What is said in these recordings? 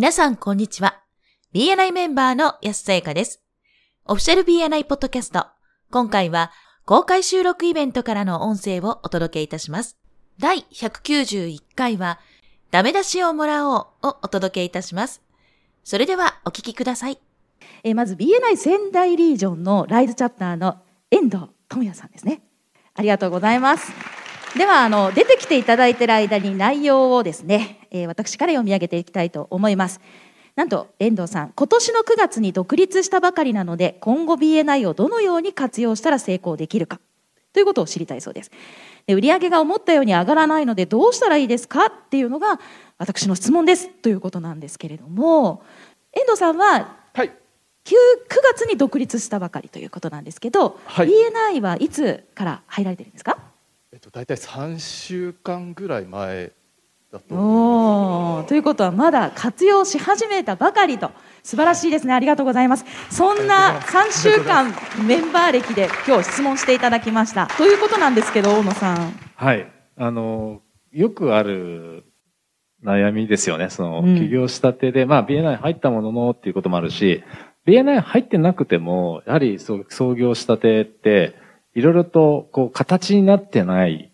皆さん、こんにちは。BNI メンバーの安さやかです。オフィシャル BNI ポッドキャスト。今回は公開収録イベントからの音声をお届けいたします。第191回は、ダメ出しをもらおうをお届けいたします。それではお聞きください。えまず BNI 仙台リージョンのライズチャプターの遠藤智也さんですね。ありがとうございます。ではあの出てきていただいている間に内容をですね、えー、私から読み上げていきたいと思います。なんと遠藤さん今年の9月に独立したばかりなので今後 BNI をどのように活用したら成功できるかということを知りたいそうです。で売上が思ったように上がらないのでどうしたらいいですか？っていうのが私の質問ですということなんですけれども遠藤さんは、はい、9, 月に独立したばかりということなんですけど、はい、BNI はいつから入られてるんですか？えっと、大体3週間ぐらい前だと思いということはまだ活用し始めたばかりと。素晴らしいですね。ありがとうございます。そんな3週間メンバー歴で今日質問していただきました。ということなんですけど大野さん。はい。あのよくある悩みですよね。その、起業したてでまあ BNI 入ったもののっていうこともあるし BNI 入ってなくてもやはり創業したてっていろいろと、こう、形になってない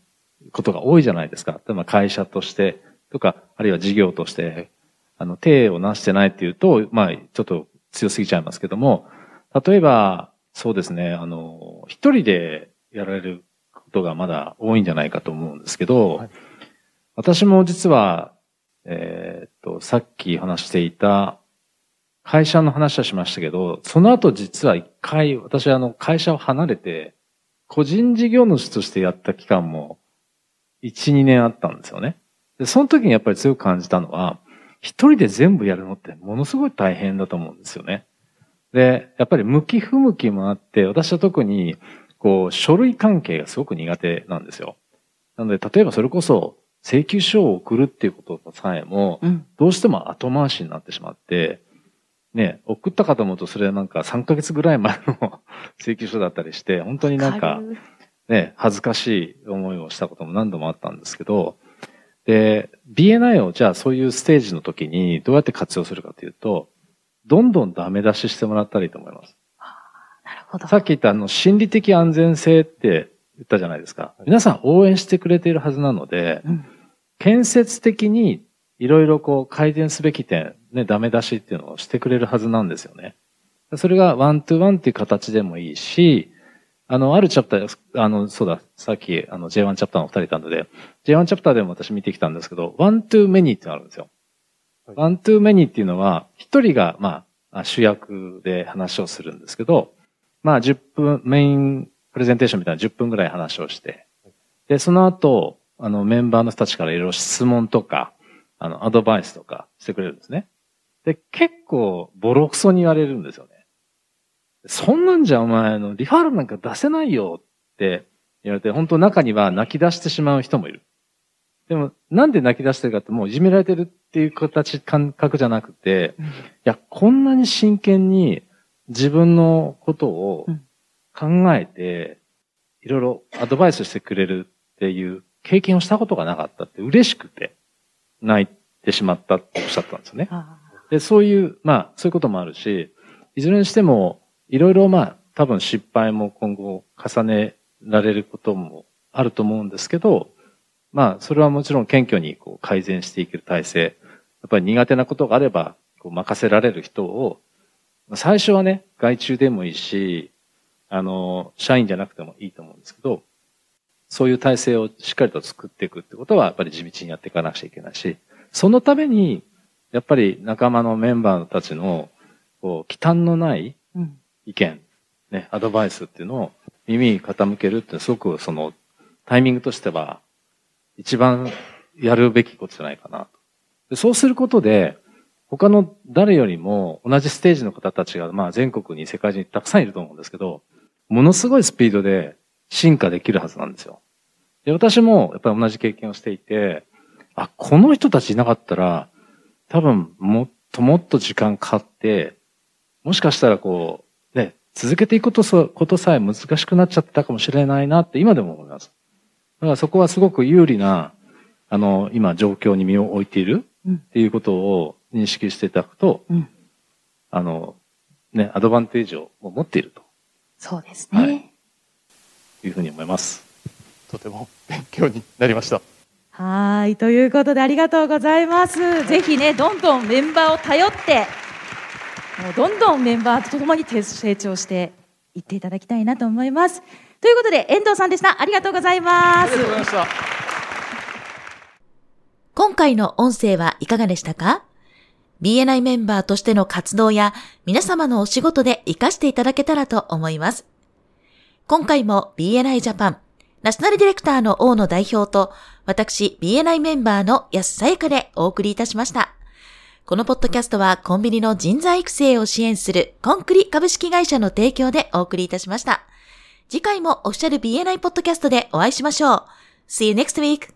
ことが多いじゃないですか。例えば会社として、とか、あるいは事業として、あの、手をなしてないっていうと、まあ、ちょっと強すぎちゃいますけども、例えば、そうですね、あの、一人でやられることがまだ多いんじゃないかと思うんですけど、はい、私も実は、えー、っと、さっき話していた会社の話はしましたけど、その後実は一回私はあの会社を離れて、個人事業主としてやった期間も1、2年あったんですよね。で、その時にやっぱり強く感じたのは、一人で全部やるのってものすごい大変だと思うんですよね。で、やっぱり向き不向きもあって、私は特に、こう、書類関係がすごく苦手なんですよ。なので、例えばそれこそ、請求書を送るっていうことさえも、どうしても後回しになってしまって、ね、送ったかと思うとそれはなんか3ヶ月ぐらい前の 請求書だったりして、本当になんか、ね、恥ずかしい思いをしたことも何度もあったんですけど、で、BNI をじゃあそういうステージの時にどうやって活用するかというと、どんどんダメ出ししてもらったらいいと思います。なるほど。さっき言ったあの心理的安全性って言ったじゃないですか。皆さん応援してくれているはずなので、うん、建設的にいろいろこう改善すべき点、ね、ダメ出しっていうのをしてくれるはずなんですよね。それが one to one っていう形でもいいし、あの、あるチャプター、あの、そうだ、さっき、あの、J1 チャプターの二人いたので、J1 チャプターでも私見てきたんですけど、 one to many ってのがあるんですよ。 one to many っていうのは、一人が、まあ、主役で話をするんですけど、まあ、10分、メインプレゼンテーションみたいな10分ぐらい話をして、で、その後、あの、メンバーの人たちからいろいろ質問とか、あの、アドバイスとかしてくれるんですね。で、結構、ボロクソに言われるんですよね。そんなんじゃお前のリファーラルなんか出せないよって言われて、本当中には泣き出してしまう人もいる。でも、なんで泣き出してるかってもういじめられてるっていう形、感覚じゃなくて、いや、こんなに真剣に自分のことを考えて、いろいろアドバイスしてくれるっていう経験をしたことがなかったって嬉しくて、泣いてしまったっておっしゃったんですよね。で、そういう、まあ、そういうこともあるし、いずれにしても、いろいろまあ、多分失敗も今後重ねられることもあると思うんですけど、まあ、それはもちろん謙虚にこう改善していける体制、やっぱり苦手なことがあれば、こう任せられる人を、最初はね、外注でもいいし、あの、社員じゃなくてもいいと思うんですけど、そういう体制をしっかりと作っていくってことは、やっぱり地道にやっていかなくちゃいけないし、そのために、やっぱり仲間のメンバーたちの、こう、忌憚のない意見、ね、アドバイスっていうのを耳に傾けるってすごくその、タイミングとしては、一番やるべきことじゃないかなで。そうすることで、他の誰よりも同じステージの方たちが、まあ全国に世界中にたくさんいると思うんですけど、ものすごいスピードで進化できるはずなんですよ。で、私もやっぱり同じ経験をしていて、あ、この人たちいなかったら、多分もっともっと時間かかって、もしかしたらこう、ね、続けていくことそことさえ難しくなっちゃったかもしれないなって今でも思います。だからそこはすごく有利な、あの、今状況に身を置いているっていうことを認識していただくと、うんあの、ね、アドバンテージを持っているそうですね。はいというふうに思います。とても勉強になりましたはい。ということでありがとうございます。ぜひね、どんどんメンバーを頼って、もうどんどんメンバーとともに成長していっていただきたいなと思います。ということで、遠藤さんでした。ありがとうございますありがとうございました今回の音声はいかがでしたか ?BNI メンバーとしての活動や皆様のお仕事で活かしていただけたらと思います。今回も BNI ジャパンナショナルディレクターの大野代表と私 BNI メンバーの安さゆかでお送りいたしました。このポッドキャストはコンビニの人材育成を支援するコンクリ株式会社の提供でお送りいたしました。次回もオフィシャル BNI ポッドキャストでお会いしましょう。See you next week!